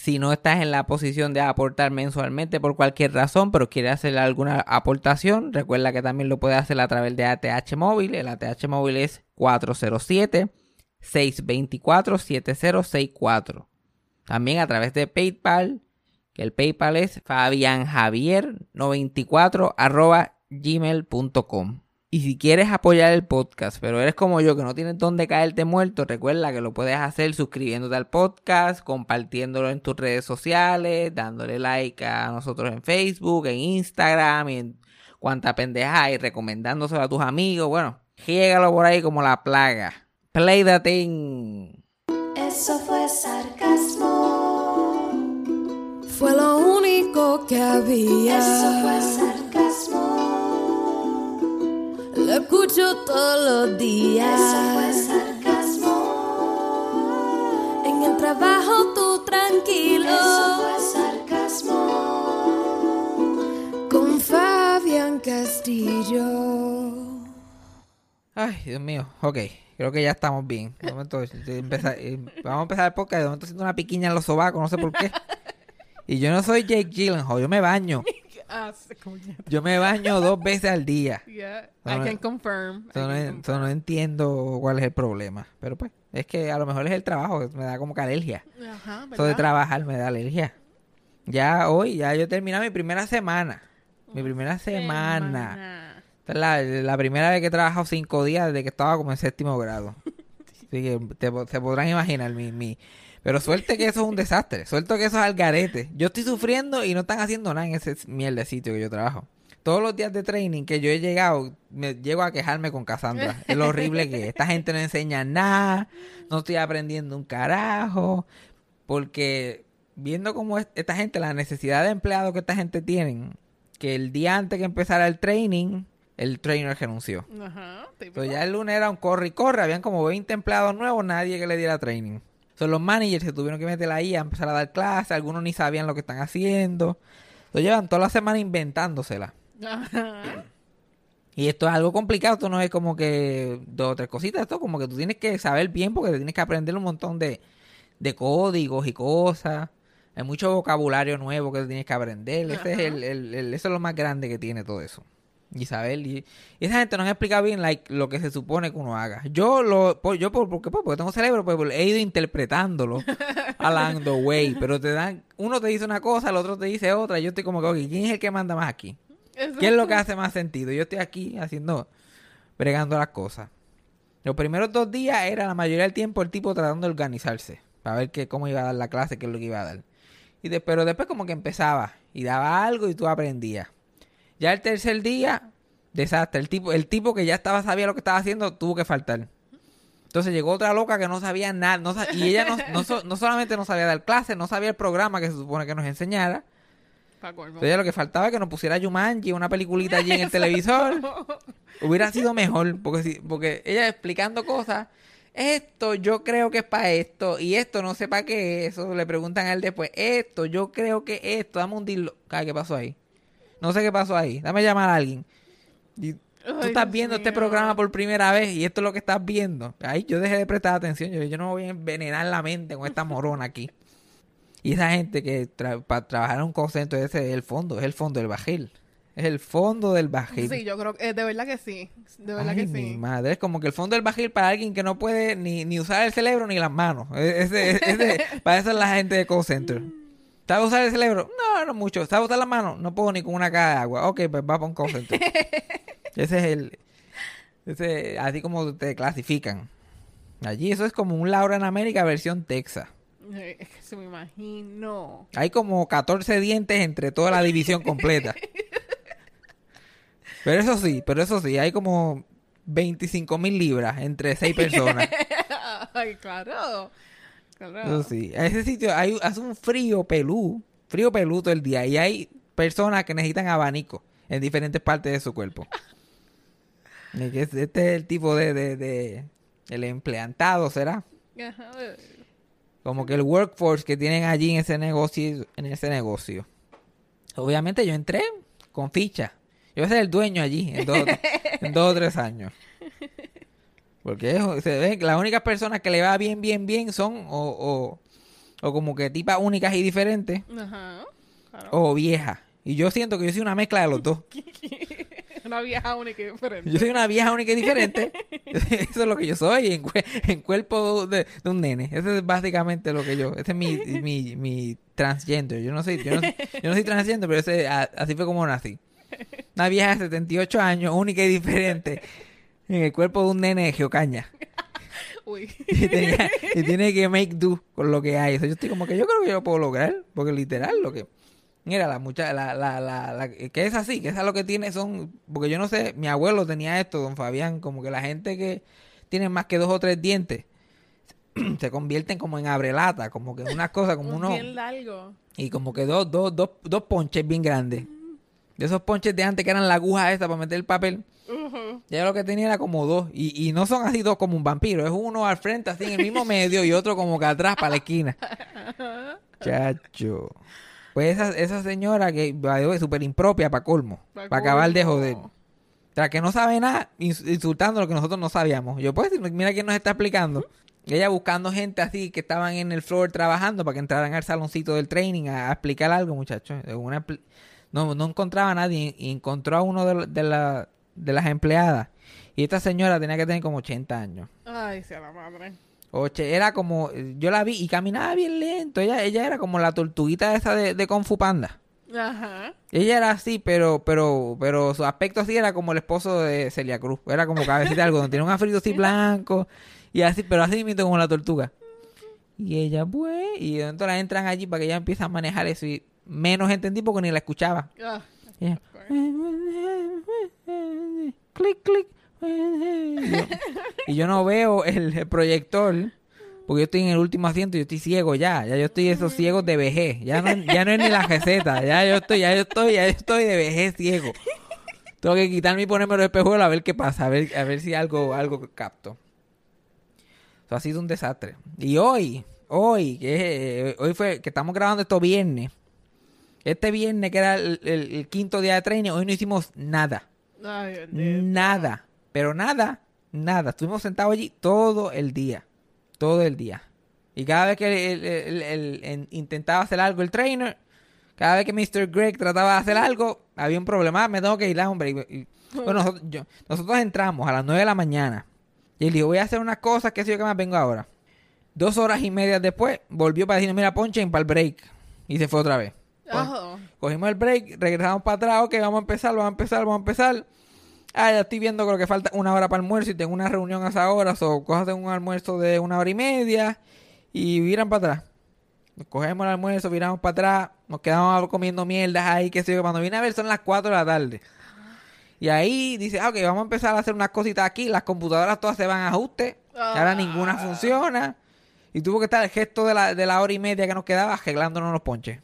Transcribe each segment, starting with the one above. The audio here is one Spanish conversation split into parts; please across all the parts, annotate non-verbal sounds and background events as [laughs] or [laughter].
si no estás en la posición de aportar mensualmente por cualquier razón, pero quieres hacer alguna aportación, recuerda que también lo puedes hacer a través de ATH Móvil. El ATH Móvil es 407-624-7064. También a través de PayPal, que el PayPal es fabianjavier94 gmail.com. Y si quieres apoyar el podcast, pero eres como yo que no tienes dónde caerte muerto, recuerda que lo puedes hacer suscribiéndote al podcast, compartiéndolo en tus redes sociales, dándole like a nosotros en Facebook, en Instagram y en cuanta pendeja y recomendándoselo a tus amigos. Bueno, llégalo por ahí como la plaga. Play the thing. Eso fue sarcasmo. Fue lo único que había. Eso fue sarcasmo. Lo escucho todos los días. Eso fue sarcasmo. En el trabajo tú tranquilo. Eso fue sarcasmo. Con Fabián Castillo. Ay, Dios mío. Ok, creo que ya estamos bien. De momento, de empezar- eh, vamos a empezar el podcast. De momento siento una piquiña en los sobacos, no sé por qué. Y yo no soy Jake Gyllenhaal, yo me baño. Ah, Yo me baño dos veces al día. [laughs] yeah, No, I can confirm. I So, no, so, no entiendo cuál es el problema. Pero pues, es que a lo mejor es el trabajo, me da como que alergia. Ajá, Eso de trabajar me da alergia. Ya hoy, ya yo he terminado mi primera semana. Mi primera semana. Semana. Esta es la, la primera vez que he trabajado cinco días desde que estaba como en séptimo grado. [laughs] Así que te, se podrán imaginar mi, mi... Pero suerte que eso es un desastre. Suerte que eso es al garete. Yo estoy sufriendo y no están haciendo nada en ese mierda sitio que yo trabajo. Todos los días de training que yo he llegado, me llego a quejarme con Cassandra. Es lo horrible que es. Esta gente no enseña nada. No estoy aprendiendo un carajo. Porque viendo cómo es- esta gente, la necesidad de empleados que esta gente tienen, que el día antes que empezara el training, el trainer renunció. Ajá. Entonces ya el lunes era un corre y corre, habían como 20 empleados nuevos, nadie que le diera training. Entonces los managers se tuvieron que meter ahí a empezar a dar clases, algunos ni sabían lo que están haciendo. Entonces llevan toda la semana inventándosela. Ajá. Y esto es algo complicado, esto no es como que dos o tres cositas, esto como que tú tienes que saber bien porque te tienes que aprender un montón de, de códigos y cosas. Hay mucho vocabulario nuevo que tienes que aprender. Ese es el, el- el- eso es lo más grande que tiene todo eso. Isabel y, y esa gente nos ha explicado bien like, lo que se supone que uno haga. Yo lo por- yo por, porque, pues, porque tengo cerebro, pues he ido interpretándolo [laughs] along the way, pero te dan uno te dice una cosa, el otro te dice otra, y yo estoy como que, ok, ¿quién es el que manda más aquí? ¿Qué es lo que hace más sentido? Yo estoy aquí haciendo, bregando las cosas. Los primeros dos días era la mayoría del tiempo el tipo tratando de organizarse para ver qué, cómo iba a dar la clase, qué es lo que iba a dar. Y de- pero después como que empezaba y daba algo y tú aprendías. Ya el tercer día, desastre. El tipo, el tipo que ya estaba sabía lo que estaba haciendo tuvo que faltar. Entonces llegó otra loca que no sabía nada. no y ella no, no, so- no solamente no sabía dar clases, no sabía el programa que se supone que nos enseñara. Entonces lo que faltaba es que nos pusiera Jumanji, una peliculita allí en el [laughs] televisor. Hubiera [laughs] sido mejor, porque, si, porque ella explicando cosas, esto yo creo que es para esto, y esto no sé para qué es eso. Le preguntan a él después, esto yo creo que esto, dame un dilo. ¿Qué pasó ahí? No sé qué pasó ahí, dame llamar a alguien. Y tú estás Dios viendo este programa por primera vez y esto es lo que estás viendo. Ahí yo dejé de prestar atención. Yo, yo no me voy a envenenar la mente con esta morona aquí. Y esa gente que para trabajar en un call center, ese es el fondo, es el fondo del bajil. Es el fondo del bajil. Sí, yo creo que eh, de verdad que sí. De verdad Ay, que mi sí. madre, es como que el fondo del bajil para alguien que no puede ni, ni usar el cerebro ni las manos. E- Ese, ese- [laughs] para eso es la gente de call center. ¿Sabes usar el cerebro? No, no mucho. ¿Sabes usar las manos? No puedo ni con una caja de agua. Ok, pues va para un center. [laughs] ese es el... Ese, así como te clasifican. Allí eso es como un Laura en América versión Texas. Eh, Es que se me imagino. Hay como 14 dientes entre toda la división completa. [laughs] Pero eso sí, pero eso sí, hay como 25 mil libras entre seis personas. [laughs] Ay, claro. Sí. A ese sitio hay, hace un frío pelú, frío pelú todo el día. Y hay personas que necesitan abanico. en diferentes partes de su cuerpo. Este es el tipo de, de, de- el empleantado, ¿será? Como que el workforce que tienen allí en ese negocio, en ese negocio. Obviamente yo entré con ficha. Yo voy a ser el dueño allí en dos, en dos o tres años. Porque es- se ve que las únicas personas que le va bien, bien, bien son o, o, o como que tipas únicas y diferentes Ajá. Claro. o viejas. Y yo siento que yo soy una mezcla de los dos. [laughs] Una vieja única y diferente. Yo soy una vieja única y diferente. [laughs] [laughs] Eso es lo que yo soy en, en cuerpo de, de un nene. Eso es básicamente lo que yo. Ese es mi, mi, mi transgender. Yo no soy, yo no, yo no soy transgender, pero ese, a- así fue como nací. Una vieja de 78 años, única y diferente. En el cuerpo de un nene de geocaña. [laughs] Uy. [laughs] Y, tenía- y tiene que make do con lo que hay. O sea, yo estoy como que yo creo que yo lo puedo lograr. Porque literal, lo que. Mira, la muchacha, la, la, la, la- que es así, que esa lo que tiene son. Porque yo no sé, mi abuelo tenía esto, don Fabián, como que la gente que tiene más que dos o tres dientes [clears throat] se convierten como en abrelata, como que una cosa, como [laughs] uno. Bien largo. Y como que dos, dos, dos, dos ponches bien grandes. De esos ponches de antes que eran la aguja esta para meter el papel. Ujú. Ya lo que tenía era como dos. Y, y no son así dos como un vampiro. Es uno al frente, así en el mismo medio, y otro como que atrás para la esquina. [laughs] Chacho. Pues esa, esa señora que es súper impropia para colmo. Pa' Para acabar de joder. O sea, que no sabe nada, ins- insultando lo que nosotros no sabíamos. Yo puedo decir, mira quién nos está explicando. Ella buscando gente así que estaban en el floor trabajando para que entraran al saloncito del training a, a explicar algo, muchachos. Una no, no encontraba a nadie y encontró a uno de, la- de, la- de las empleadas. Y esta señora tenía que tener como 80 años. Ay, sea la madre. Oche, era como, yo la vi y caminaba bien lento. Ella, ella era como la tortuguita esa de, de Kung Fu Panda. Ajá. Ella era así, pero, pero, pero su aspecto así era como el esposo de Celia Cruz. Era como cabecita de algodón. Tiene un afrito así blanco. Y así, pero así mismo como la tortuga. Y ella, pues, y entonces entran allí para que ella empiece a manejar eso. Y menos entendí porque ni la escuchaba. Ah, clic, clic. Y yo, no veo el, proyector porque yo estoy en el último asiento y yo estoy ciego ya. Ya yo estoy esos ciegos de vejez. Ya no, ya no es ni la receta. Ya yo estoy, ya yo estoy, ya yo estoy de vejez ciego. Tengo que quitarme y ponerme los espejuelos a ver qué pasa, a ver, a ver si algo, algo capto. Eso ha sido un desastre. Y hoy, hoy, que es- hoy fue, que estamos grabando esto viernes. Este viernes, que era el, el- el quinto día de training, hoy no hicimos nada. ay. Nada. Pero nada, nada. Estuvimos sentados allí todo el día. Todo el día. Y cada vez que el- intentaba hacer algo el trainer, cada vez que Mr. Greg trataba de hacer algo, había un problema. Ah, Me tengo que ir, ah, hombre. Y- y- bueno, [laughs] nosotros, yo- nosotros entramos a las 9 de la mañana. Y él dijo, voy a hacer unas cosas que sé yo que más vengo ahora. Dos horas y media después, volvió para decirnos, mira, ponchen para el break. Y se fue otra vez. Cogimos el break, regresamos para atrás, ok, vamos a empezar, vamos a empezar, vamos a empezar. Ah, ya estoy viendo creo que falta una hora para almuerzo y tengo una reunión a esa hora, o cosas un almuerzo de una hora y media y viran para atrás. Nos cogemos el almuerzo, viramos para atrás, nos quedamos comiendo mierdas ahí, que sé yo, cuando viene a ver son las 4 de la tarde. Y ahí dice, ah, ok, vamos a empezar a hacer unas cositas aquí, las computadoras todas se van a ajuste, ahora Ah. ninguna funciona. Y tuvo que estar el gesto de la, de la hora y media que nos quedaba arreglándonos los ponches.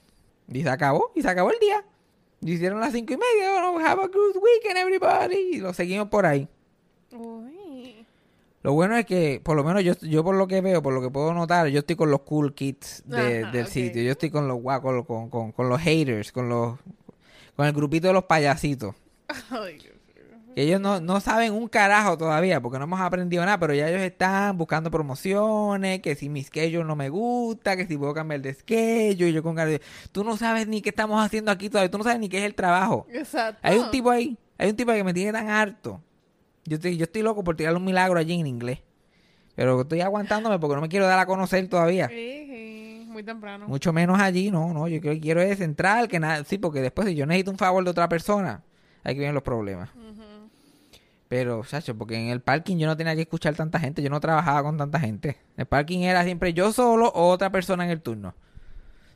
Y se acabó, y se acabó el día. Y hicieron las cinco y media, oh, have a good weekend everybody. Y lo seguimos por ahí. Uy. Lo bueno es que, por lo menos yo, yo por lo que veo, por lo que puedo notar, yo estoy con los cool kids de- Ajá, del ok. sitio. Yo estoy con los guau- con, con, con, los haters, con los con el grupito de los payasitos. [laughs] Ay. Que ellos no, no saben un carajo todavía, porque no hemos aprendido nada, pero ya ellos están buscando promociones, que si mi schedule no me gusta, que si puedo cambiar de schedule, y yo con tú no sabes ni qué estamos haciendo aquí todavía, tú no sabes ni qué es el trabajo. Exacto. Hay un tipo ahí, hay un tipo ahí que me tiene tan harto. Yo estoy, yo estoy loco por tirarle un milagro allí en inglés. Pero estoy aguantándome porque no me quiero dar a conocer todavía. Sí, sí, muy temprano. Mucho menos allí, no, no, yo quiero, quiero es entrar, que nada, sí, porque después si yo necesito un favor de otra persona, ahí que vienen los problemas. Ujú. Pero, chacho, porque en el parking yo no tenía que escuchar tanta gente, yo no trabajaba con tanta gente. En el parking era siempre yo solo o otra persona en el turno.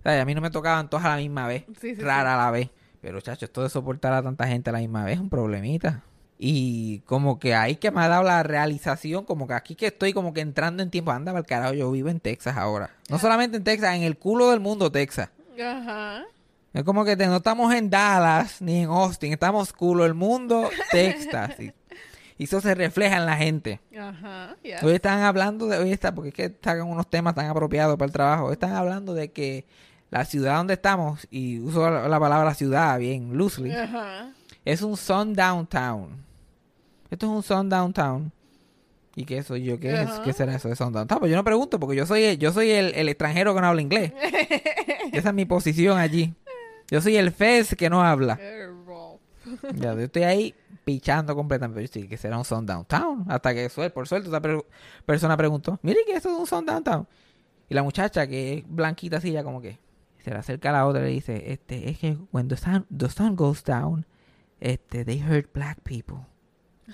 O sea, a mí no me tocaban todas a la misma vez, Sí, sí, rara a la vez. Pero, chacho, esto de soportar a tanta gente a la misma vez es un problemita. Y como que ahí que me ha dado la realización, como que aquí que estoy como que entrando en tiempo, anda, el carajo, yo vivo en Texas ahora. No solamente en Texas, en el culo del mundo Texas. Ajá. Es como que te- no estamos en Dallas ni en Austin, estamos culo el mundo, [laughs] Texas. y, y eso se refleja en la gente. Ajá. Hoy están hablando de, hoy está, porque es que están unos temas tan apropiados para el trabajo. Hoy están hablando de que la ciudad donde estamos, y uso la, la palabra ciudad bien loosely, Ajá. es un sundown town. Esto es un sundown town. ¿Y qué soy yo? ¿Qué, es. ¿Qué será eso de sundown town? Pues yo no pregunto, porque yo soy, yo soy el, el extranjero que no habla inglés. [laughs] Esa es mi posición allí. Yo soy el fez que no habla. Ya, yo estoy ahí pichando completamente. Yo sí, que será un sundown town. Hasta que, por suerte, otra per- persona preguntó, mire que eso es un sundown town. Y la muchacha, que es blanquita así, ya como que se le acerca a la otra y le dice, este, es que when the sun, the sun goes down, este, they hurt black people.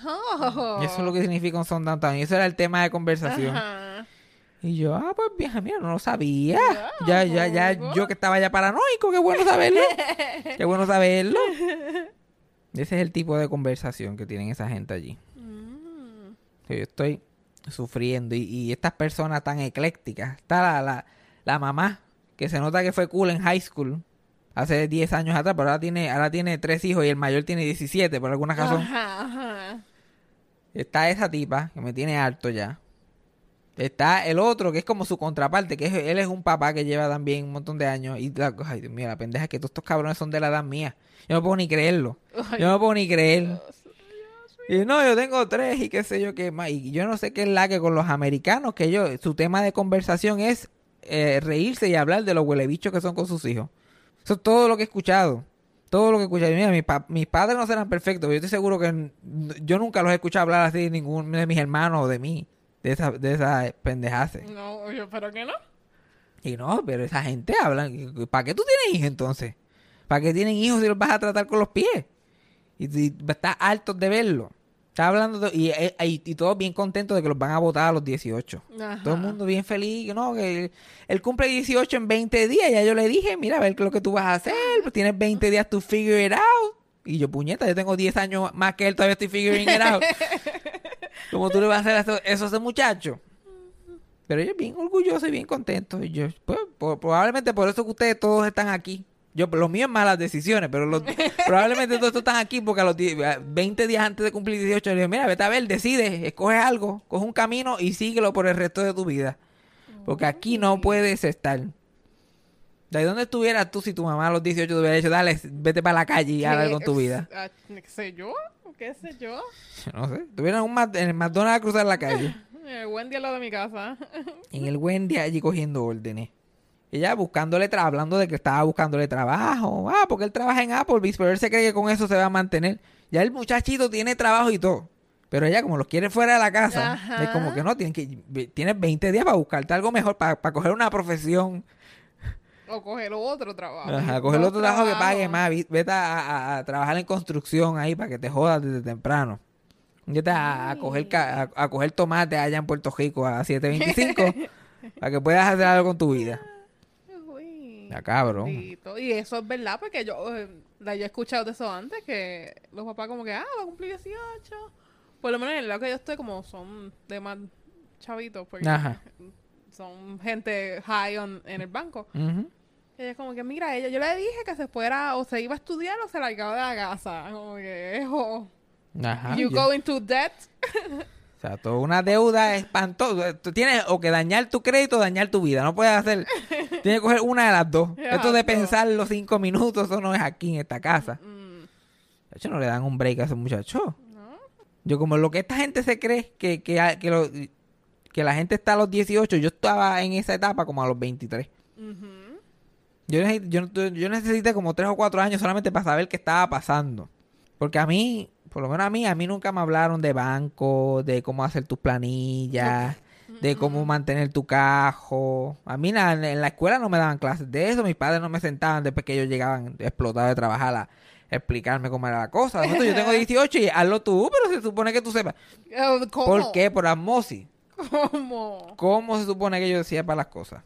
Oh. Eso es lo que significa un sundown town. Y eso era el tema de conversación. Y yo, ah, pues vieja, mira, no lo sabía. Ya, Ya, ya, yo que estaba ya paranoico, qué bueno saberlo. [laughs] qué bueno saberlo. Ese es el tipo de conversación que tienen esa gente allí. Mm. yo estoy sufriendo y, y estas personas tan eclécticas. Está la, la, la mamá, que se nota que fue cool en high school hace 10 años atrás, pero ahora tiene, ahora tiene tres hijos y el mayor tiene 17 por alguna razón. Ajá, ajá. Está esa tipa que me tiene harto ya. Está el otro que es como su contraparte, que es, él es un papá que lleva también un montón de años. Y la, ay, Dios mío, la pendeja es que todos estos cabrones son de la edad mía. Yo no puedo ni creerlo. Ay, Yo no puedo ni creer. Dios. Y no, yo tengo tres y qué sé yo qué más. Y yo no sé qué es la que con los americanos, que ellos, su tema de conversación es eh, reírse y hablar de los huelebichos que son con sus hijos. Eso es todo lo que he escuchado. Todo lo que he escuchado. Mira, mis, pa- mis padres no serán perfectos, pero yo estoy seguro que yo nunca los he escuchado hablar así de ninguno de mis hermanos o de mí. De esa, de esa pendejase. No, yo espero que no. Y no, pero esa gente habla. ¿Para qué tú tienes hijos entonces? ¿Para qué tienen hijos si los vas a tratar con los pies? Y, y estás harto de verlo. Está hablando de- y, y, y- y todos bien contentos de que los van a votar a los 18. Ajá. Todo el mundo bien feliz, ¿no? Que él cumple 18 en 20 días. Ya yo le dije, mira, a ver qué es lo que tú vas a hacer. Pues tienes 20 días to figure it out. Y yo, puñeta, yo tengo 10 años más que él, todavía estoy figuring it out. [laughs] ¿Cómo tú le vas a hacer eso, eso a ese muchacho? Pero ellos bien orgullosos y bien contentos. Y yo, pues, po- probablemente por eso que ustedes todos están aquí. Yo, lo mío es malas decisiones, pero los- [laughs] probablemente todos están aquí porque a los 10 a 20 días antes de cumplir 18 le digo, mira, vete a ver, decide, escoge algo, coge un camino y síguelo por el resto de tu vida. Porque aquí no puedes estar. ¿De dónde estuvieras tú si tu mamá a los 18 te hubiera dicho, dale, vete para la calle y haz algo con tu vida? Ah, ¿Qué sé yo? ¿Qué sé yo? [laughs] No sé. Estuvieras en, un Mc- en el McDonald's a cruzar la calle. [laughs] Eh, Wendy al lado de mi casa. [laughs] en el Wendy allí cogiendo órdenes. Ella buscándole trabajo, hablando de que estaba buscándole trabajo. Ah, porque él trabaja en Applebee's, pero él se cree que con eso se va a mantener. Ya el muchachito tiene trabajo y todo. Pero ella, como los quiere fuera de la casa, Ajá. es como que no, tienes, que, tienes 20 días para buscarte algo mejor, para, para coger una profesión. O coger otro trabajo. Ajá, coger Dos otro trabajo que pague más. Vete a, a- a trabajar en construcción ahí para que te jodas desde temprano. Vete a, a coger, a, coger tomate allá en Puerto Rico a 7.25 [laughs] para que puedas hacer algo con tu vida. Ya cabrón. Y eso es verdad, porque yo, eh, la- yo he escuchado de eso antes, que los papás como que, ah, va a cumplir 18. Por lo menos en el lado que yo estoy, como son de más chavitos, porque Ajá. Son gente high on- en el banco. Y ella como que, mira, ella, yo le dije que se fuera, o se iba a estudiar o se largaba de la casa. Como que, Ajá. you yo- go into debt. [laughs] O sea, toda una deuda espantosa. Tú tienes o que dañar tu crédito o dañar tu vida. No puedes hacer. tienes que coger una de las dos. [laughs] Esto de pensar los cinco minutos, eso no es aquí en esta casa. Mm, De hecho, no le dan un break a esos muchachos. ¿no? Yo, como lo que esta gente se cree que, que, que, lo- que la gente está a los 18, yo estaba en esa etapa como a los 23. Ujú. Yo, necesité como 3 o 4 años solamente para saber qué estaba pasando. Porque a mí, por lo menos a mí, a mí nunca me hablaron de banco, de cómo hacer tus planillas, de cómo mantener tu cajo. A mí na- en la escuela no me daban clases de eso. Mis padres no me sentaban después que ellos llegaban explotados de trabajar a explicarme cómo era la cosa. Yo tengo [laughs] 18 y hazlo tú, pero se supone que tú sepas. Eh, ¿Cómo? ¿Por qué? Por osmosis. ¿Cómo? ¿Cómo se supone que yo decía para las cosas?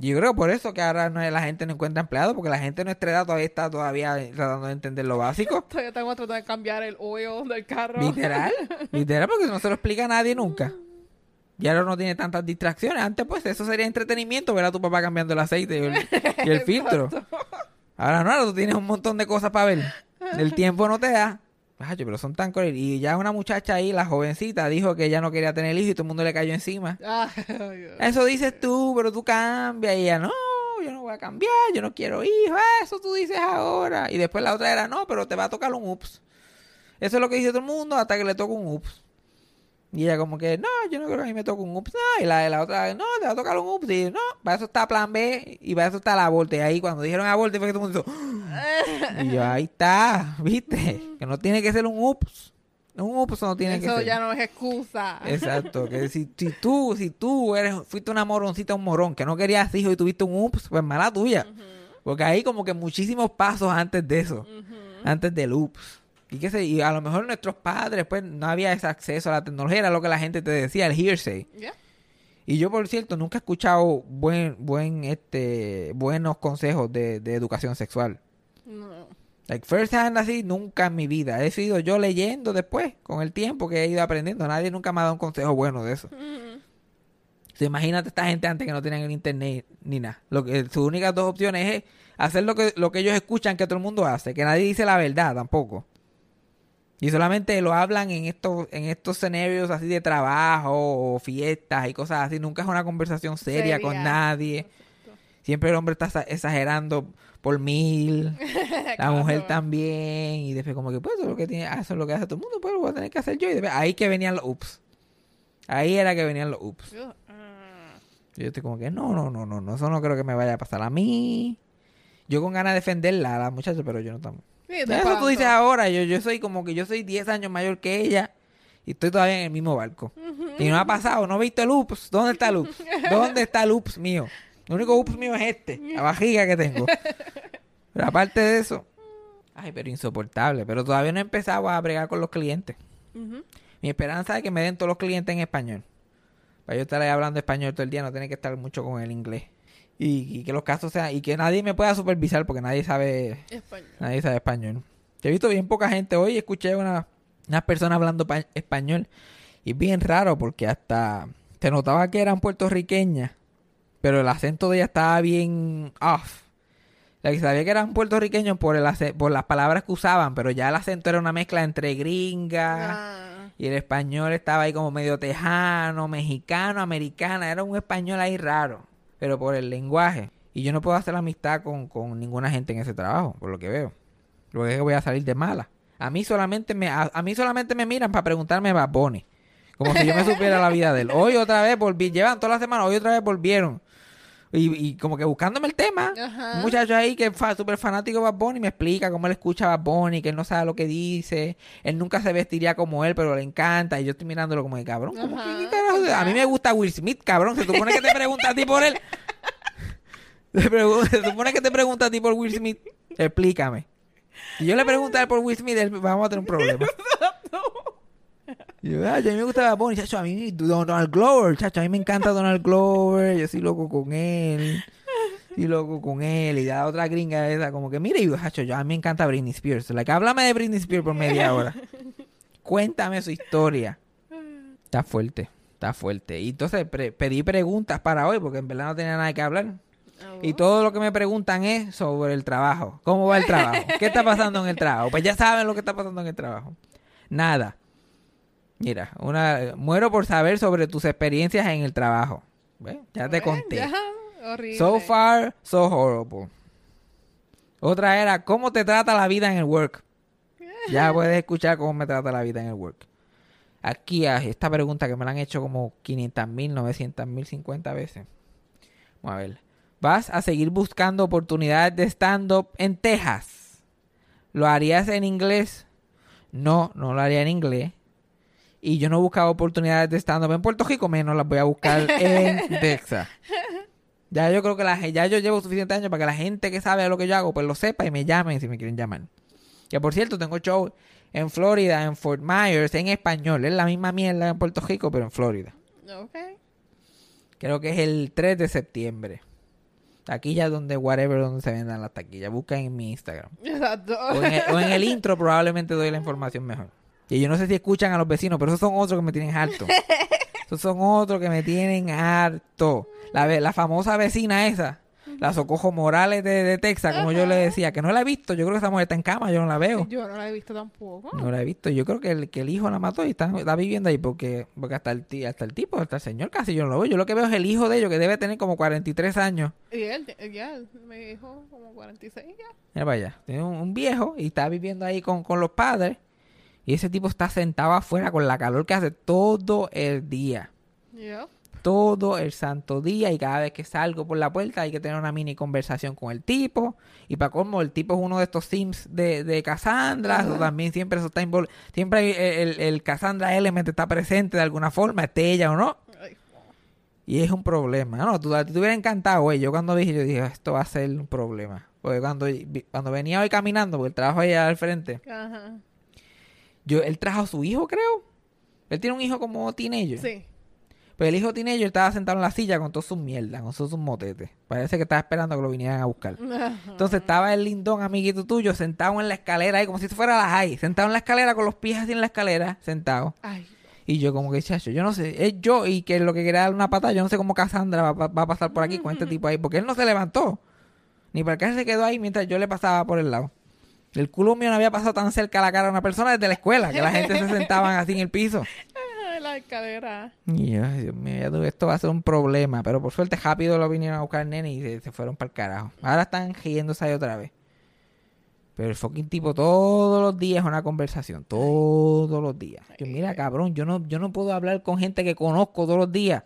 Y Yo creo que por eso que ahora no, la gente no encuentra empleado, porque la gente de nuestra edad todavía está todavía tratando de entender lo básico. [laughs] Todavía estamos tratando de cambiar el oil del carro. Literal, [laughs] literal, porque no se lo explica a nadie nunca. Y ahora no tiene tantas distracciones. Antes, pues, eso sería entretenimiento, ver a tu papá cambiando el aceite y el, y el [laughs] filtro. Ahora no, ahora tú tienes un montón de cosas para ver. El tiempo no te da. Pero son tan crueles. Y ya una muchacha ahí, la jovencita, dijo que ella no quería tener hijos y todo el mundo le cayó encima. [laughs] Eso dices tú, pero tú cambias. Y ella, no, yo no voy a cambiar, yo no quiero hijos. Eso tú dices ahora. Y después la otra era, no, pero te va a tocar un ups. Eso es lo que dice todo el mundo hasta que le toca un ups. Y ella como que, no, yo no creo que a mí me toque un ups. No, y la, la otra, no, te va a tocar un ups. Y no, para eso está plan B y para eso está la aborto. Y ahí cuando dijeron aborto fue que todo el mundo [laughs] y yo, ahí está, ¿viste? Que no tiene que ser un ups. Un ups no tiene que Eso ser. ya no es excusa. Exacto, que [laughs] si, si tú, si tú eres, fuiste una moroncita, un morón, que no querías hijos y tuviste un ups, pues mala tuya. Porque hay como que muchísimos pasos antes de eso, antes del ups. Y, que se, y a lo mejor nuestros padres, pues no había ese acceso a la tecnología, era lo que la gente te decía, el hearsay. Y yo, por cierto, nunca he escuchado buen, buen, este, buenos consejos de, de educación sexual. No. Like first hand así, nunca en mi vida. He sido yo leyendo después, con el tiempo que he ido aprendiendo. Nadie nunca me ha dado un consejo bueno de eso. Mm. O sea, imagínate esta gente antes que no tenían el internet ni nada. Lo que, sus únicas dos opciones es hacer lo que, lo que ellos escuchan que todo el mundo hace, que nadie dice la verdad tampoco. Y solamente lo hablan en estos, en estos escenarios así de trabajo o fiestas y cosas así. Nunca es una conversación seria, con nadie. Siempre el hombre está exa- exagerando por mil. [laughs] La mujer también. Y después como que, pues, eso es lo que, tiene, eso es lo que hace todo el mundo, pues lo voy a tener que hacer yo. Y después, ahí que venían los ups. Ahí era que venían los ups. Yo estoy como que, no, no, no, no, no, eso no creo que me vaya a pasar a mí. Yo con ganas de defenderla a la muchacha, pero yo no estamos. Sí, Eso tú dices ahora, yo, yo soy como que yo soy 10 años mayor que ella y estoy todavía en el mismo barco. Y no ha pasado, no he visto el ups. ¿Dónde está el ups? [laughs] ¿Dónde está el ups mío? El único ups mío es este, la vajiga que tengo. [laughs] Pero aparte de eso, ay, pero insoportable. Pero todavía no he empezado a bregar con los clientes. Mi esperanza es que me den todos los clientes en español. Para yo estar ahí hablando español todo el día, no tener que estar mucho con el inglés. Y, y que los casos sean, y que nadie me pueda supervisar porque nadie sabe, Español. nadie sabe español. Yo he visto bien poca gente hoy, escuché una, unas personas hablando pa- español. Y es bien raro porque hasta se notaba que eran puertorriqueñas, pero el acento de ella estaba bien off. La que sabía que eran puertorriqueños por, el por las palabras que usaban, pero ya el acento era una mezcla entre gringa. Ah. Y el español estaba ahí como medio tejano, mexicano, americana. Era un español ahí raro. Pero por el lenguaje. Y yo no puedo hacer amistad con, con ninguna gente en ese trabajo, por lo que veo. Lo que es que voy a salir de mala. A mí solamente me, a, a mí solamente me miran para preguntarme Bad Bunny. Como si yo me supiera la vida de él. Hoy otra vez volví, llevan toda la semana, hoy otra vez volvieron. Y, y como que buscándome el tema. Ajá. Un muchacho ahí que es fa- súper fanático de Bad Bunny me explica cómo él escucha a Bad Bunny, que él no sabe lo que dice. Él nunca se vestiría como él, pero le encanta. Y yo estoy mirándolo como de cabrón. ¿cómo que- qué carajo? A mí me gusta Will Smith, cabrón. Se supone que te pregunta a ti por él. [laughs] Se, supone que te pregunta a ti por Will Smith. Explícame. Si yo le pregunto a él por Will Smith, él- vamos a tener un problema. [laughs] Y yo, "Ay, a mí me gusta Bad Bunny, chacho, a mí Donald Glover, chacho, a mí me encanta Donald Glover, yo soy loco con él, soy loco con él, y la otra gringa esa, como que, mire, yo, chacho, yo, a mí me encanta Britney Spears, like, háblame de Britney Spears por media hora, cuéntame su historia, está fuerte, está fuerte, y entonces pre- pedí preguntas para hoy, porque en verdad no tenía nada que hablar, Ah, y todo lo que me preguntan es sobre el trabajo. ¿Cómo va el trabajo? ¿Qué está pasando en el trabajo? Pues ya saben lo que está pasando en el trabajo. Nada. Mira, una muero por saber sobre tus experiencias en el trabajo. ¿Ves? Ya te conté. ya, horrible. So far, so horrible. Otra era, ¿cómo te trata la vida en el work? Ya [laughs] puedes escuchar cómo me trata la vida en el work. Aquí, ah, esta pregunta que me la han hecho como 500 mil, 900 mil, 50 veces. Vamos a ver. ¿Vas a seguir buscando oportunidades de stand-up en Texas? ¿Lo harías en inglés? No, no lo haría en inglés. Y yo no buscaba oportunidades de stand-up en Puerto Rico, menos las voy a buscar en [laughs] Texas. Ya yo creo que la, ya yo llevo suficientes años para que la gente que sabe lo que yo hago, pues lo sepa y me llamen si me quieren llamar. Que por cierto, tengo show en Florida, en Fort Myers, en español. Es la misma mierda en Puerto Rico, pero en Florida. Ok. Creo que es el 3 de septiembre. Taquilla donde, whatever, donde se vendan las taquillas. Buscan en mi Instagram. [laughs] Exacto. O en, el, o en el [laughs] intro probablemente doy la información mejor. Y yo no sé si escuchan a los vecinos, pero esos son otros que me tienen harto. [laughs] Esos son otros que me tienen harto. La, la famosa vecina esa. la Socojo Morales de, de Texas, como yo le decía, que no la he visto. Yo creo que esa mujer está en cama, yo no la veo. Yo no la he visto tampoco. No la he visto. Yo creo que el, que el hijo la mató y está, está viviendo ahí porque, porque hasta, el, hasta el tipo, hasta el señor casi yo no lo veo. Yo lo que veo es el hijo de ellos que debe tener como 43 años. Y él, ya, me dijo como 46 ya. Mira para allá. Tiene un, un viejo y está viviendo ahí con, con los padres. Y ese tipo está sentado afuera con la calor que hace todo el día. Yep. todo el santo día y cada vez que salgo por la puerta hay que tener una mini conversación con el tipo y para colmo el tipo es uno de estos sims de, de Cassandra también siempre eso está invol- siempre hay- el, el Cassandra Element está presente de alguna forma esté ella o no Ay, y es un problema no tú, te hubiera encantado güey yo cuando vi yo dije esto va a ser un problema porque cuando, cuando venía hoy caminando porque el trabajo allá al frente Ajá. Yo él trajo a su hijo creo él tiene un hijo como teenager Sí. Pero el hijo teenager estaba sentado en la silla con todas sus mierdas, con todos sus motetes. Parece que estaba esperando que lo vinieran a buscar. [laughs] Entonces estaba el lindón, amiguito tuyo, sentado en la escalera ahí, como si fuera la high. Sentado en la escalera con los pies así en la escalera, sentado. Ay, Y yo como que, chacho, yo no sé, es yo y que lo que quería dar una patada, yo no sé cómo Cassandra va, va- va a pasar por aquí con este [laughs] tipo ahí, porque él no se levantó. Ni para qué se quedó ahí mientras yo le pasaba por el lado. El culo mío no había pasado tan cerca a la cara de una persona desde la escuela, que la gente se [laughs] sentaban así en el piso. ay, la escalera. Y yo, ay, Dios mío, esto va a ser un problema. Pero por suerte rápido lo vinieron a buscar nene y se, se fueron para el carajo. Ahora están riéndose ahí otra vez. Pero el fucking tipo todos los días es una conversación. Todos los días. Que mira, cabrón, yo no, yo no puedo hablar con gente que conozco todos los días.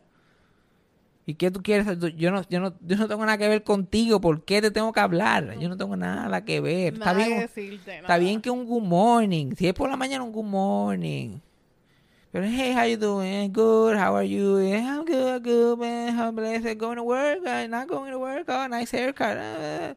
¿Y qué tú quieres? Yo no, yo no, yo no tengo nada que ver contigo. ¿Por qué te tengo que hablar? Yo no tengo nada que ver. Está Nada bien, decirte, Está nada. bien que un good morning. Si es por la mañana, un good morning. Pero hey, how you doing? Good. How are you? Yeah, I'm good, good, man. How blessed. Going to work? I'm not going to work. Oh, nice haircut. Uh,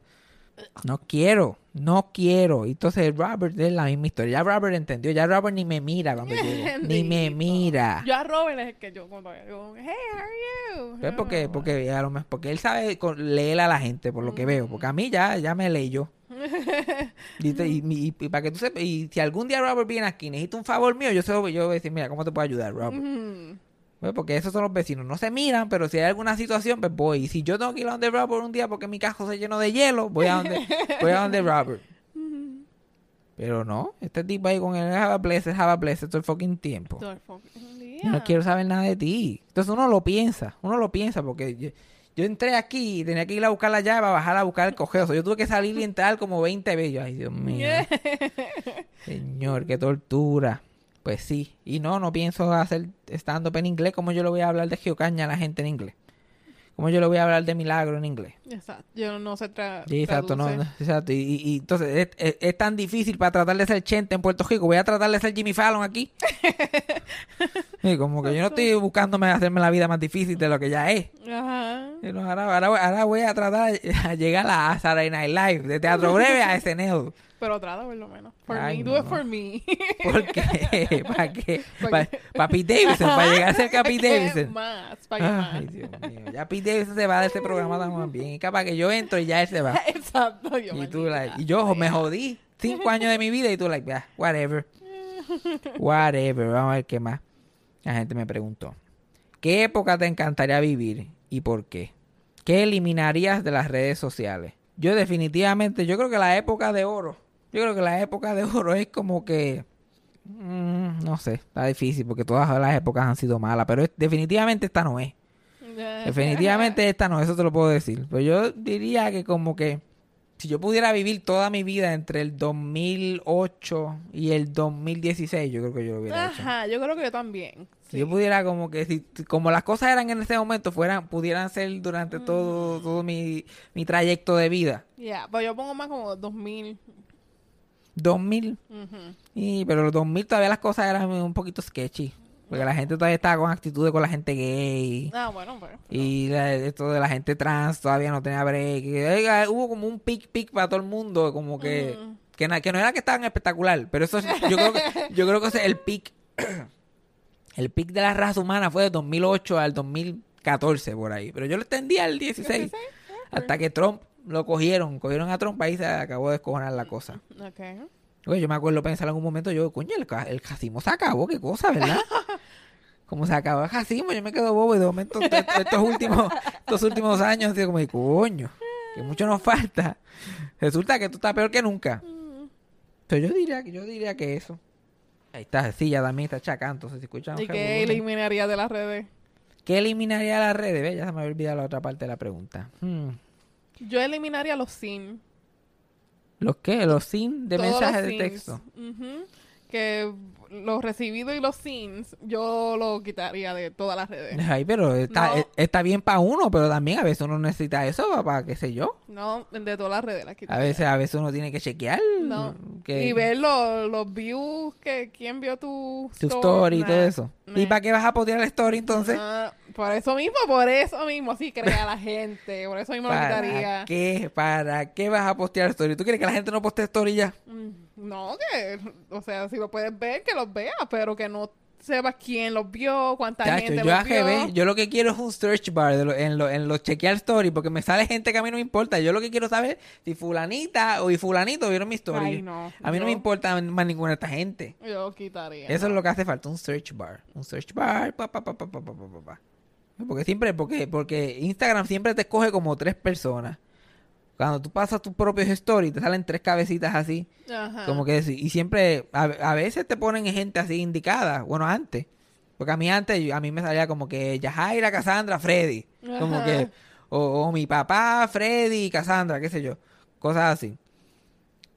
No quiero, no quiero. Y Entonces Robert es la misma historia. Ya Robert entendió. Ya Robert ni me mira cuando llego. [laughs] Ni me mira. Yo a Robert es el que yo cuando digo, hey, how are you? ¿Ves por qué? Porque, a lo mejor- porque él sabe leer a la gente, por lo que veo. Porque a mí ya, ya me leyó. [laughs] Y, y- y- para que tú sepas, y si algún día Robert viene aquí y necesita un favor mío, yo se yo voy a decir, mira, ¿cómo te puedo ayudar, Robert? Pues porque esos son los vecinos, no se miran, pero si hay alguna situación, pues voy. Y si yo tengo que ir a donde Robert un día porque mi cajo se llenó de hielo, voy a donde, voy a donde Robert. [laughs] Pero no, este tipo ahí con el Java Blessed, Java Blessed todo el fucking tiempo. Todo el fucking día. No quiero saber nada de ti. Entonces uno lo piensa, uno lo piensa porque yo, yo entré aquí y tenía que ir a buscar la llave para bajar a buscar el cogeo. So, yo tuve que salir y entrar como 20 veces. Yo, Ay, Dios mío. [laughs] Señor, qué tortura. Pues sí. Y no, no pienso hacer stand-up en inglés. como yo le voy a hablar de geocaña a la gente en inglés? como yo le voy a hablar de milagro en inglés? Exacto. Yo no sé tra Sí, exacto, no, no, exacto. Y, y- y entonces es, es- es tan difícil para tratar de ser Chente en Puerto Rico. Voy a tratar de ser Jimmy Fallon aquí. [laughs] Sí, como que yo no estoy buscándome hacerme la vida más difícil de lo que ya es. Ajá. Y no, ahora, ahora, ahora voy a tratar [laughs] a llegar a Saturday Night Live, de teatro breve a SNL. [laughs] Pero trata por lo menos. For Ay, me. Do it for me. [laughs] ¿Por qué? ¿Para qué? Pa' Para que- Pete Davidson, para llegar a Pete ¿Qué Davidson. más? ¿Para qué Ay, más? Dios mío. Ya Pete Davidson se va de este programa tan bien. Y capaz que yo entro y ya él se va. Exacto. Yo Y tú, like, y yo me jodí cinco años de mi vida y tú, like, ah, whatever. Whatever. Vamos a ver qué más. La gente me preguntó. ¿Qué época te encantaría vivir y por qué? ¿Qué eliminarías de las redes sociales? Yo definitivamente, yo creo que la época de oro, yo creo que la época de oro es como que, mm, no sé, está difícil porque todas las épocas han sido malas, pero es- definitivamente esta no es. [laughs] Definitivamente esta no, eso te lo puedo decir. Pero yo diría que como que si yo pudiera vivir toda mi vida entre el 2008 y el 2016, yo creo que yo lo hubiera hecho. Ajá, yo creo que yo también. Si yo pudiera como que si como las cosas eran en ese momento fueran pudieran ser durante todo todo mi, mi trayecto de vida. Ya, pues yo pongo más como 2000. 2000 Ujú. y pero los 2000 todavía las cosas eran un poquito sketchy, porque la gente todavía estaba con actitudes con la gente gay. Ah, bueno, pues. Y la- esto de la gente trans todavía no tenía break. Y, oiga, hubo como un pic pic para todo el mundo, como que que, na- que no era que estaban espectacular, pero eso es- yo creo que [laughs] yo creo que ese- el pic [clears throat] el pic de la raza humana fue de 2008 al 2014 por ahí, pero yo lo extendí al 16 hasta que Trump lo cogieron, cogieron a Trump ahí se acabó de descojonar la cosa. Ok. Oye, yo me acuerdo pensar en algún momento, yo, coño, el, el racismo se acabó, qué cosa, ¿verdad? [laughs] Como se acabó racismo, yo me quedo bobo y de momento to- to- estos últimos, estos últimos años, como, coño. que mucho nos falta, resulta que tú estás peor que nunca. Entonces yo diría, que yo diría que eso. Ahí está, sí, ya también está chacando, entonces si escuchan ¿Y qué eliminaría de las redes? ¿Qué eliminaría las redes? Ve, Ya se me había olvidado la otra parte de la pregunta. Hmm. Yo eliminaría los sin. ¿Los qué? ¿Los sin de Todos mensajes los de texto? Ujú. Que los recibidos y los sins, yo lo quitaría de todas las redes. Ay, pero está, No. eh, está bien para uno, pero también a veces uno necesita eso para, qué sé yo. No, de todas las redes las A quitaría. veces, a veces uno tiene que chequear. No. que- Y ver los, los views, que quién vio tu, tu story y Nah. todo eso. ¿Y para qué vas a postear la story entonces? Ah, por eso mismo, por eso mismo, así crea la gente. Por eso mismo lo ¿Para quitaría. qué? ¿Para qué vas a postear story? ¿Tú quieres que la gente no postee story ya? Mm, No, que, o sea, si lo puedes ver, que los veas, pero que no sepas quién los vio, cuánta Chacho, gente yo los vio. Yo lo que quiero es un search bar de lo- en, lo- en los chequear story, porque me sale gente que a mí no me importa. Yo lo que quiero saber si fulanita o y fulanito vieron mi story. Ay, no. A mí no me importa más ninguna de esta gente. Yo quitaría. Eso es lo que hace falta, un search bar. Un search bar, pa, pa, pa, pa, pa, pa, pa, pa, pa. Porque siempre, porque, porque Instagram siempre te escoge como tres personas. Cuando tú pasas tus propios stories, te salen tres cabecitas así. Ajá. Como que y siempre, a, a veces te ponen gente así indicada. Bueno, antes. Porque a mí antes, a mí me salía como que Yajaira, Cassandra, Freddy. Como que, o, o mi papá, Freddy, Cassandra, qué sé yo. Cosas así.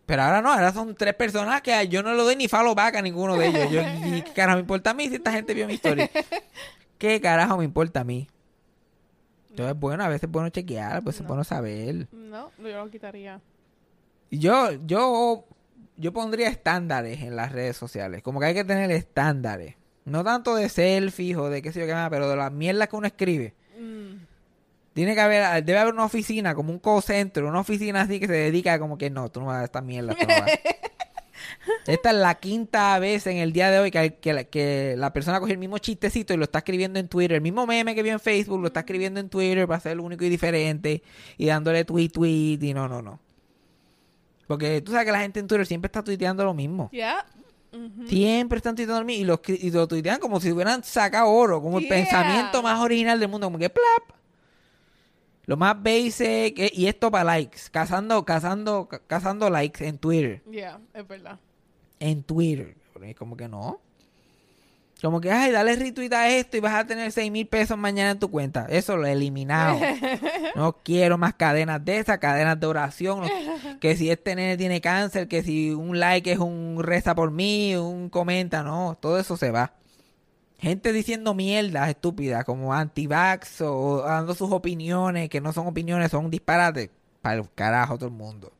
Pero ahora no, ahora son tres personas que yo no le doy ni follow back a ninguno de ellos. Yo, ¿y ¿Qué carajo me importa a mí si esta gente vio mi historia? [laughs] ¿Qué carajo me importa a mí? Entonces, bueno, a veces es bueno chequear, pues es No. bueno saber. No, yo lo quitaría. Yo, yo, yo pondría estándares en las redes sociales. Como que hay que tener estándares. No tanto de selfies o de qué sé yo qué más, pero de las mierdas que uno escribe. Mm. Tiene que haber, debe haber una oficina, como un call center, una oficina así que se dedica como que no, tú no vas a esta mierda. tú no vas. [laughs] Esta es la quinta vez en el día de hoy que, que, la- que la persona coge el mismo chistecito y lo está escribiendo en Twitter. El mismo meme que vio en Facebook lo está escribiendo en Twitter para ser único y diferente y dándole tweet, tweet y no, no, no. Porque tú sabes que la gente en Twitter siempre está tuiteando lo mismo. Siempre están tuiteando lo mismo y, los, cri- y lo tuitean como si hubieran sacado oro, como el pensamiento más original del mundo, como que plap. Lo más basic, eh, y esto para likes, cazando, cazando, ca- cazando likes en Twitter. Ya, es verdad. En Twitter. Es Como que no. Como que, ay, dale retweet a esto y vas a tener 6 mil pesos mañana en tu cuenta. Eso lo he eliminado. [laughs] No quiero más cadenas de esas, cadenas de oración. no- que si este nene tiene cáncer, que si un like es un reza por mí, un comenta, no. Todo eso se va. Gente diciendo mierdas estúpidas como anti-vax o dando sus opiniones, que no son opiniones, son disparates. Para el carajo todo el mundo.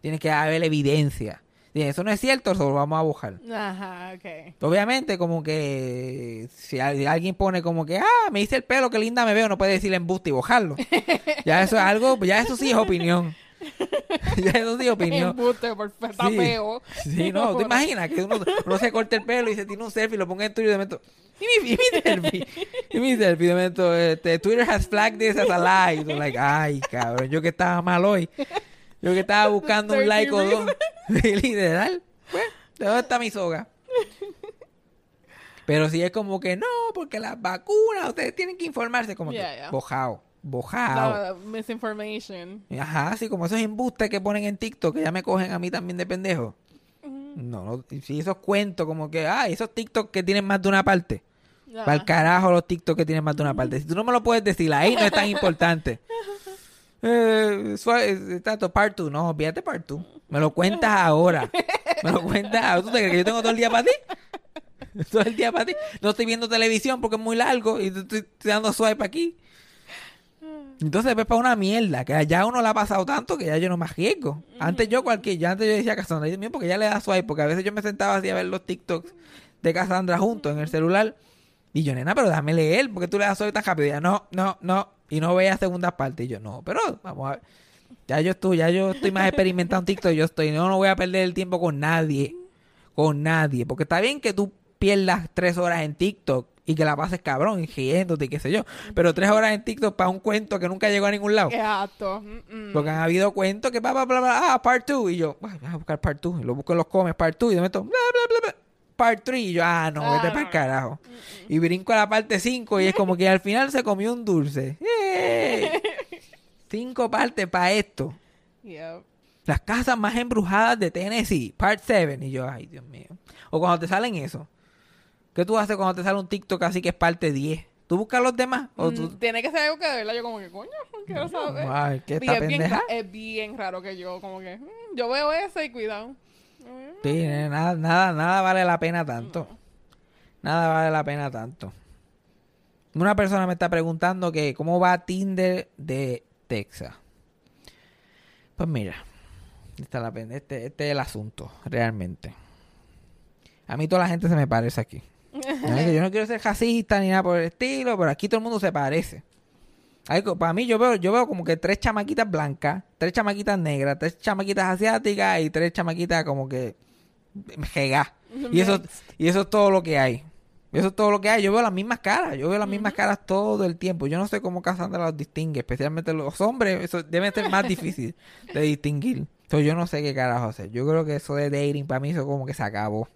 Tiene que haber evidencia. Si eso no es cierto, eso lo vamos a buscar. Ajá, ok. Obviamente, como que si al- alguien pone como que, ah, me hice el pelo, qué linda me veo, no puede decir embuste y bojarlo. [laughs] Ya eso es algo, ya eso sí es opinión. [laughs] ya eso es opinión. Embuste, por fe- está Sí. feo. Sí, no, ¿te [laughs] imaginas que uno, uno se corte el pelo y se tiene un selfie y lo ponga en Twitter y de momento, y mi, y mi selfie, y mi selfie, de momento, este, Twitter has flagged this as a lie. Tú like, ay, cabrón, yo que estaba mal hoy. Yo que estaba buscando un like o dos. [laughs] Literal. Pues, ¿de dónde está mi soga? Pero si es como que no, porque las vacunas, ustedes tienen que informarse como que bojao, bojao. No, misinformation. Ajá, así como esos embustes que ponen en TikTok que ya me cogen a mí también de pendejo. No, no, si esos cuentos como que, ah, esos TikTok que tienen más de una parte. Ya. Para el carajo los TikTok que tienen más de una parte. Si tú no me lo puedes decir, ahí no es tan importante. [laughs] Eh, suave, tanto part 2, no, olvídate part 2. Me lo cuentas ahora. Me lo cuentas ahora. ¿Tú te crees que yo tengo todo el día para ti? [laughs] Todo el día para ti. No estoy viendo televisión porque es muy largo y estoy dando swipe aquí. Entonces ves para una mierda, que ya uno la ha pasado tanto que ya yo no me arriesgo. Antes yo cualquier, ya antes yo decía a Cassandra, mío, porque ya le da swipe, porque a veces yo me sentaba así a ver los TikToks de Cassandra juntos en el celular. Y yo, nena, pero déjame leer, porque tú le das swipe tan rápido. Y ella, no, no, no. Y no veía segundas partes. Y yo, no, pero vamos a ver. Ya yo estoy, ya yo estoy más experimentado en TikTok. Yo estoy, no, no voy a perder el tiempo con nadie. Con nadie. Porque está bien que tú pierdas tres horas en TikTok y que la pases cabrón, riéndote y qué sé yo. Pero tres horas en TikTok para un cuento que nunca llegó a ningún lado. Exacto. Mm, mm. Porque han habido cuentos que bla, bla, bla, bla, ah, part 2. Y yo, "Ay, voy a buscar part 2. Y lo busco en los comes, part 2. Y de momento, bla, bla, bla, bla, part 3. Y yo, ah, no, vete para el no. carajo. Y brinco a la parte 5 y es como que al final se comió un dulce. ¡Eh! [laughs] cinco partes para esto. Yep. Las casas más embrujadas de Tennessee, part 7. Y yo, ay, Dios mío. O cuando te salen eso. ¿Qué tú haces cuando te sale un TikTok así que es parte 10? ¿Tú buscas los demás? ¿O tú... Mm, Tiene que ser algo que de verdad yo como que, coño, quiero saber. Ay, ¿qué es, bien, es bien raro que yo como que, mm, yo veo eso y cuidado. Mm, Sí, nene, nada, nada, nada vale la pena tanto. Nada vale la pena tanto. Una persona me está preguntando que cómo va Tinder de Texas. Pues mira, esta es la este, este es el asunto, realmente. A mí toda la gente se me parece aquí. Yo no quiero ser racista ni nada por el estilo, pero aquí todo el mundo se parece. Para mí yo veo, yo veo como que tres chamaquitas blancas, tres chamaquitas negras, tres chamaquitas asiáticas y tres chamaquitas como que jegá. [laughs] Y eso, y eso es todo lo que hay. Eso es todo lo que hay. Yo veo las mismas caras. Yo veo las mismas caras todo el tiempo. Yo no sé cómo Cassandra los distingue. Especialmente los hombres. Eso debe ser más difícil de distinguir. Entonces yo no sé qué carajo hacer. Yo creo que eso de dating para mí eso como que se acabó.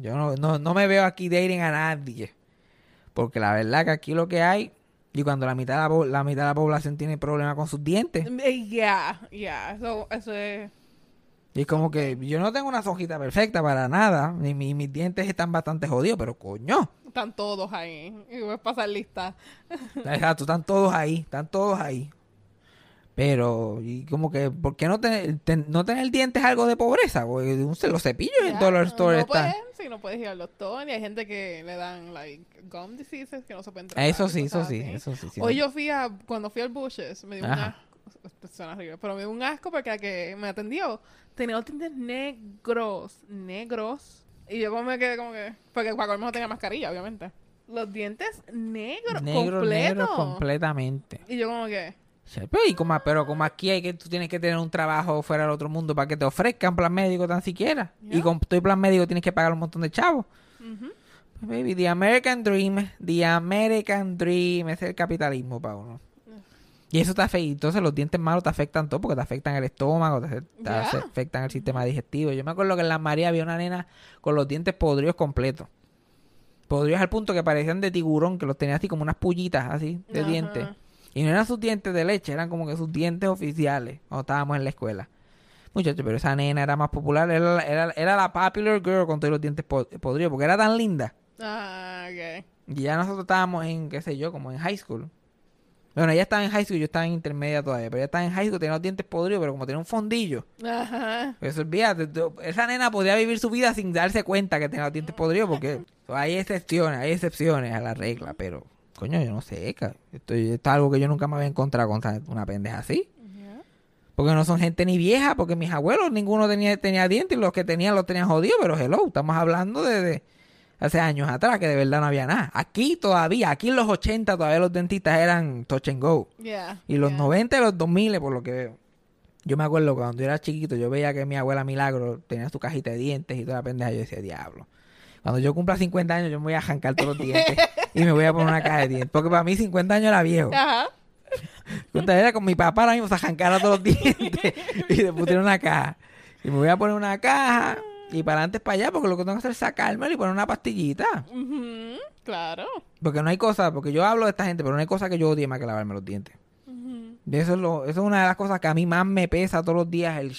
Yo no, no, no me veo aquí dating a nadie. Porque la verdad que aquí lo que hay... Y cuando la mitad de la, la mitad de la población tiene problemas con sus dientes. Eh, Ya, ya, eso, eso es... Y es como que yo no tengo una sojita perfecta para nada. Ni mi- mis dientes están bastante jodidos. Pero coño. Están todos ahí. Y voy a pasar lista. Exacto, están todos ahí, están todos ahí. Pero, y como que, ¿por qué no tener, ten- no tener dientes es algo de pobreza? Porque los cepillos en Ya, Dollar Store no están. sí, no puedes ir al doctor. Y hay gente que le dan, like, gum diseases que no se pueden tratar. Eso sí, eso sí, eso sí. sí, Hoy no. yo fui a, cuando fui al Bushes, me dio un Ajá. asco. Esto suena horrible, pero me dio un asco porque la que me atendió tenía los dientes negros, negros. Y yo como me quedé como que, porque colmo no tenía mascarilla, obviamente. Los dientes negros, Negro, completos. negro completamente. Y yo como que, y como, pero como aquí hay que tú tienes que tener un trabajo fuera del otro mundo para que te ofrezcan plan médico tan siquiera. Y con tu plan médico tienes que pagar un montón de chavos. Pues, baby, the American Dream, the American Dream, es el capitalismo para uno. Y eso te afecta, entonces los dientes malos te afectan todo porque te afectan el estómago, te, afectan el sistema digestivo. Yo me acuerdo que en la María había una nena con los dientes podridos completos. Podridos al punto que parecían de tiburón, que los tenía así como unas pullitas así de dientes. Y no eran sus dientes de leche, eran como que sus dientes oficiales cuando estábamos en la escuela. Muchachos, pero esa nena era más popular, era, la- era, era la popular girl con todos los dientes pod- podridos, porque era tan linda. Ah, ok. Y ya nosotros estábamos en, qué sé yo, como en high school. Bueno, ella estaba en high school, yo estaba en intermedia todavía, pero ella estaba en high school, tenía los dientes podridos, pero como tenía un fondillo. Ajá. Pues olvídate, tú- esa nena podía vivir su vida sin darse cuenta que tenía los dientes podridos, porque [laughs] hay excepciones, hay excepciones a la regla, pero coño, yo no sé, esto, esto es algo que yo nunca me había encontrado con ta- una pendeja así. Porque no son gente ni vieja, porque mis abuelos ninguno tenía, tenía dientes y los que tenían los tenían jodidos, pero hello, estamos hablando de, de hace años atrás que de verdad no había nada. Aquí todavía, aquí en los 80 todavía los dentistas eran touch and go. Y los ya. 90 y los 2000 por lo que veo. Yo me acuerdo que cuando yo era chiquito, yo veía que mi abuela Milagro tenía su cajita de dientes y toda la pendeja. Yo decía, diablo. Cuando yo cumpla 50 años, yo me voy a arrancar todos los dientes [laughs] y me voy a poner una caja de dientes. Porque para mí 50 años era viejo. Ajá. 50 era con mi papá ahora mismo se arrancara todos los dientes y le pusieron una caja. Y me voy a poner una caja y para adelante para allá porque lo que tengo que hacer es sacármelo y poner una pastillita. Ujú, Claro. Porque no hay cosa, porque yo hablo de esta gente, pero no hay cosa que yo odie más que lavarme los dientes. Eso es, lo, eso es una de las cosas que a mí más me pesa todos los días. El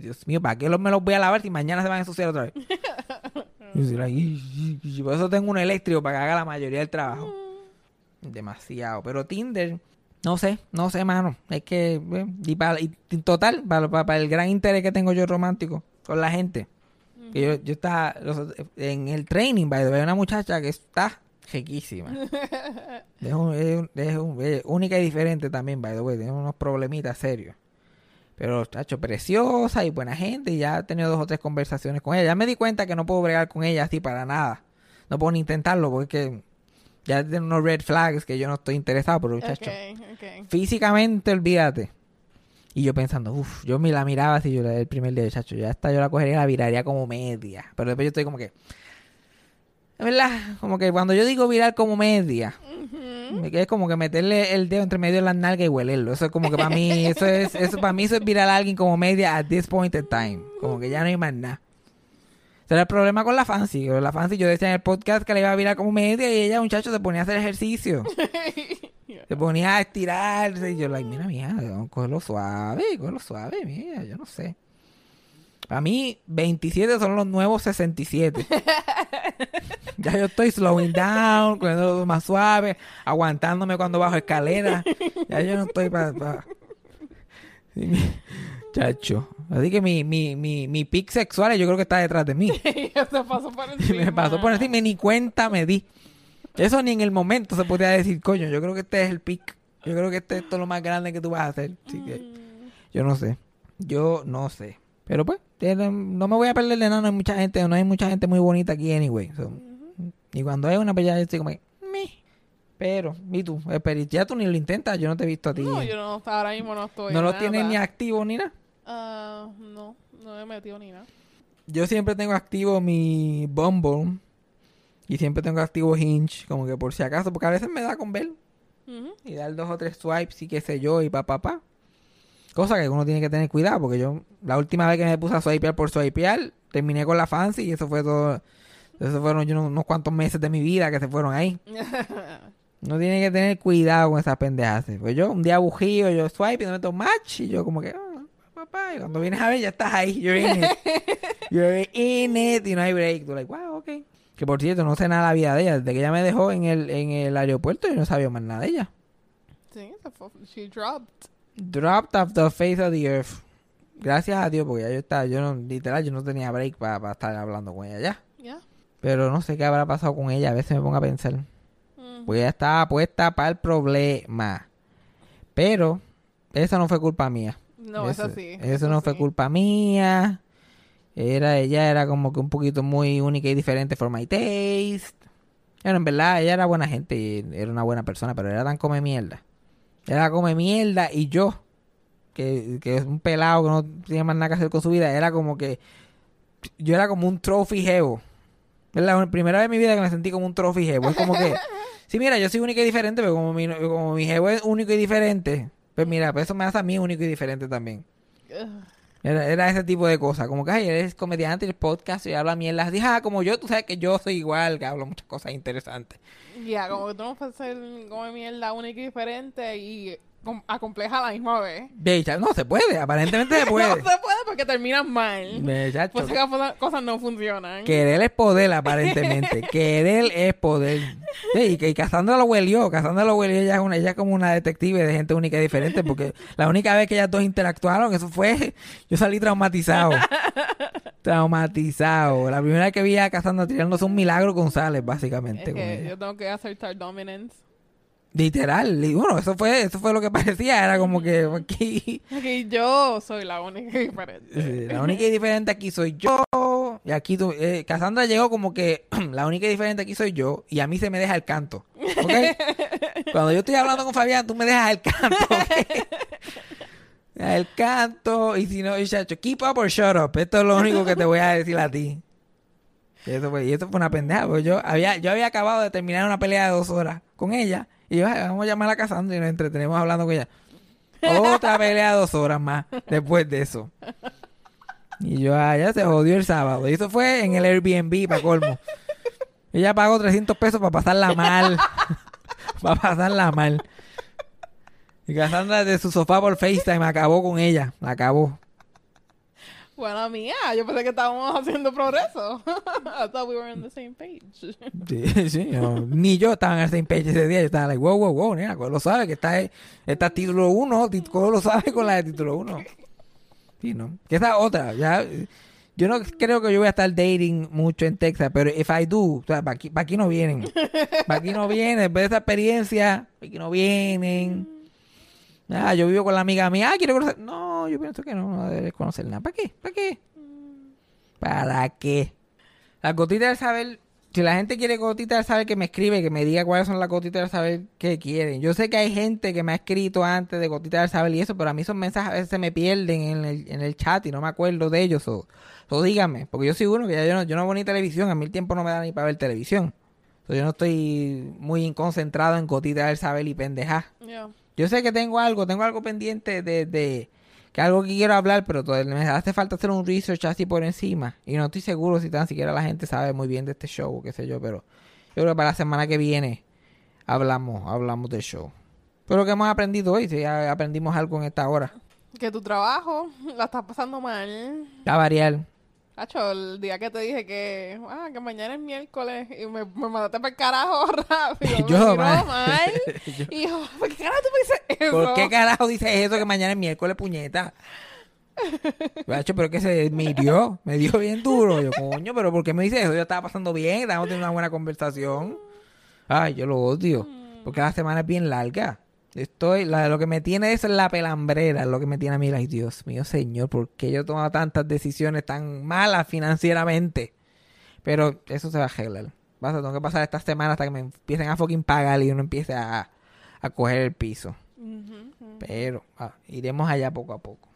Dios mío, ¿para qué los, me los voy a lavar si mañana se van a ensuciar otra vez? Yo like, "Ish, ish, ish". por eso tengo un eléctrico para que haga la mayoría del trabajo. Demasiado. Pero Tinder, no sé, no sé, mano. Es que, y, para, y total, para, para- para el gran interés que tengo yo romántico con la gente. Que yo, yo estaba los- en el training, by the way, una muchacha que está riquísima. [laughs] Es, un- es un- es un- es única y diferente también, by the way. Tiene unos problemitas serios. Pero, chacho, preciosa y buena gente. Y ya he tenido dos o tres conversaciones con ella. Ya me di cuenta que no puedo bregar con ella así para nada. No puedo ni intentarlo porque ya tiene unos red flags que yo no estoy interesado, pero, chacho. Ok, ok. Físicamente, olvídate. Y yo pensando, uff, yo me la miraba así, yo el primer día, chacho, ya está, yo la cogería y la viraría como media. Pero después yo estoy como que, es verdad, como que cuando yo digo virar como media, me quedé como que meterle el dedo entre medio de las nalgas y huelerlo. Eso es como que para mí, [laughs] eso es, eso para mí eso es virar a alguien como media at this point in time. Como que ya no hay más nada. Ese era el problema con la Fancy. La Fancy yo decía en el podcast que le iba a virar como media y ella, muchacho, se ponía a hacer ejercicio. [laughs] Se ponía a estirarse y yo, like, mira, mija, cógelo suave, cógelo suave, mira, yo no sé. Para mí, 27 son los nuevos 67. [laughs] ya yo estoy slowing down, cogiéndolo más suave, aguantándome cuando bajo escaleras. Ya yo no estoy para... Chacho. Así que mi, mi, mi, mi pic sexual yo creo que está detrás de mí. [laughs] Se pasó por encima. [laughs] me pasó por encima y ni cuenta me di. Eso ni en el momento se podría decir, coño, yo creo que este es el pic. Yo creo que este es lo más grande que tú vas a hacer. Así que Mm. yo no sé. Yo no sé. Pero pues, tiene- no me voy a perder de nada. No hay mucha gente, no hay mucha gente muy bonita aquí anyway. So, Y cuando hay una, pues ya estoy como que, "Meh". Pero, ¿y tú? Espera, ya tú ni lo intentas. Yo no te he visto a ti. No, yo no, ahora mismo no estoy. no lo nada. tienes ni activo ni nada. Ah, no, no he metido ni nada. Yo siempre tengo activo mi Bumble. Y siempre tengo activo Hinge. Como que por si acaso. Porque a veces me da con ver. Ujú. y dar dos o tres swipes y qué sé yo y pa pa pa. Cosa que uno tiene que tener cuidado porque yo la última vez que me puse a swipear por swipear terminé con la fancy y eso fue todo. Eso fueron yo, unos cuantos meses de mi vida que se fueron ahí. [laughs] Uno tiene que tener cuidado con esas pendejas. Pues yo un día bujío, yo swipe y no meto match y yo como que ah, pa, pa, y cuando vienes a ver ya estás ahí. You're in it. [laughs] You're in it y no hay break. Tú like, wow, ok. Que por cierto, no sé nada de la vida de ella. Desde que ella me dejó en el, en el aeropuerto, yo no sabía más nada de ella. sí. She dropped. dropped off the face of the earth. Gracias a Dios, porque ya yo estaba, yo no, literal, yo no tenía break para estar hablando con ella ya. Pero no sé qué habrá pasado con ella, a veces me pongo a pensar. Mm. Porque ella estaba puesta para el problema. Pero, eso no fue culpa mía. No, eso, sí. Eso, no fue culpa mía. Era, ella era como que un poquito muy única y diferente for my taste. Pero en verdad, ella era buena gente y era una buena persona, pero era tan come mierda. Era come mierda y yo, que, que es un pelado que no tenía más nada que hacer con su vida, era como que yo era como un trophy jevo. Es la primera vez en mi vida que me sentí como un trophy jevo. Es como que, [laughs] sí, mira, yo soy única y diferente, pero como mi, como mi jevo es único y diferente, pues mira, pues eso me hace a mí único y diferente también. Era, era ese tipo de cosas, como que, ay, eres comediante, eres podcast y habla mierda. Dije, ah, como yo, tú sabes que yo soy igual, que hablo muchas cosas interesantes. Ya, como que tú no puedes ser como mierda única y diferente y acompleja a la misma vez. No se puede, aparentemente se [laughs] No puede. se puede porque terminan mal. Pues esas cosas- no funcionan. Querer es poder, [laughs] aparentemente. Querer es poder. Sí, y que y Cassandra lo huelió. Cassandra lo huelió. Ella es, una, ella es como una detective de gente única y diferente. Porque la única vez que ellas dos interactuaron, eso fue. Yo salí traumatizado. [laughs] traumatizado. La primera vez que vi a Cassandra tirándose un milagro González, básicamente. Es con que ella. yo tengo que acertar dominance. Literal. Y bueno, eso fue, eso fue lo que parecía. Era como que [laughs] aquí. Aquí yo soy la única diferente. Sí, La única y diferente aquí soy yo. Y aquí tú, eh, Cassandra llegó como que [clears throat] la única y diferente aquí soy yo. Y a mí se me deja el canto. [laughs] Cuando yo estoy hablando con Fabián, tú me dejas el canto. ¿ok? [laughs] El canto. Y si no, y chacho, keep up or shut up. Esto es lo único que te voy a decir a ti. Y eso fue, y eso fue una pendeja. Porque yo había, yo había acabado de terminar una pelea de dos horas con ella. Y yo, "Ay, vamos a llamar a Cassandra y nos entretenemos hablando con ella. Otra pelea dos horas más después de eso. Y yo, ah, ya se jodió el sábado. Y eso fue en el Airbnb, para colmo. Ella pagó 300 pesos para pasarla mal. [laughs] para pasarla mal. Y Cassandra de su sofá por FaceTime acabó con ella. La acabó. Bueno, mía, yo pensé que estábamos haciendo progreso. [laughs] I thought we were on the same page. Sí, sí, yo- ni yo estaba en el same page ese día. Yo estaba like, wow, wow, wow, nena, lo sabe que está, está título 1. Coelho lo sabe con la de título 1. Sí, ¿no? Que esa otra, ya. Yo no creo que yo voy a estar dating mucho en Texas, pero if I do, o sea, para aquí, pa' aquí no vienen. Para aquí no vienen, después de esa experiencia, pa' aquí no vienen. Ah, yo vivo con la amiga mía, ah, quiero conocer. No, yo pienso que no, no debes conocer nada. ¿Para qué? ¿Para qué? ¿Para qué? Las gotitas del saber, si la gente quiere gotitas del saber, que me escribe, que me diga cuáles son las gotitas del saber que quieren. Yo sé que hay gente que me ha escrito antes de gotitas del saber y eso, pero a mí esos mensajes a veces se me pierden en el, en el chat y no me acuerdo de ellos. O, o díganme, porque yo soy uno que ya yo no, yo no veo ni televisión, a mí el tiempo no me da ni para ver televisión. So, yo no estoy muy concentrado en gotitas del saber y pendejas. Yeah. Yo sé que tengo algo, tengo algo pendiente de, de que algo que quiero hablar, pero todavía me hace falta hacer un research así por encima. Y no estoy seguro si tan siquiera la gente sabe muy bien de este show, o qué sé yo, pero yo creo que para la semana que viene hablamos, hablamos del show. Pero que hemos aprendido hoy, si ya aprendimos algo en esta hora. Que tu trabajo la estás pasando mal. A variar. Hacho, el día que te dije que, ah, que mañana es miércoles y me, me mandaste para el carajo [laughs] rápido. [laughs] Yo, man. mal. [laughs] Yo- Y yo, ¿por qué carajo tú me dices eso? ¿Por qué carajo dices eso que mañana es miércoles, puñeta? Gacho, pero que se me hirió, me dio bien duro. Yo, coño, pero ¿por qué me dices eso? Yo estaba pasando bien, estábamos teniendo una buena conversación. Ay, yo lo odio. Porque la semana es bien larga. Estoy, la, lo que me tiene es la pelambrera, lo que me tiene a mí, ay Dios mío, señor, ¿por qué yo tomo tantas decisiones tan malas financieramente? Pero eso se va a arreglar. Vas a tener que pasar esta semana hasta que me empiecen a fucking pagar y uno empiece a, a coger el piso. Pero ah, iremos allá poco a poco.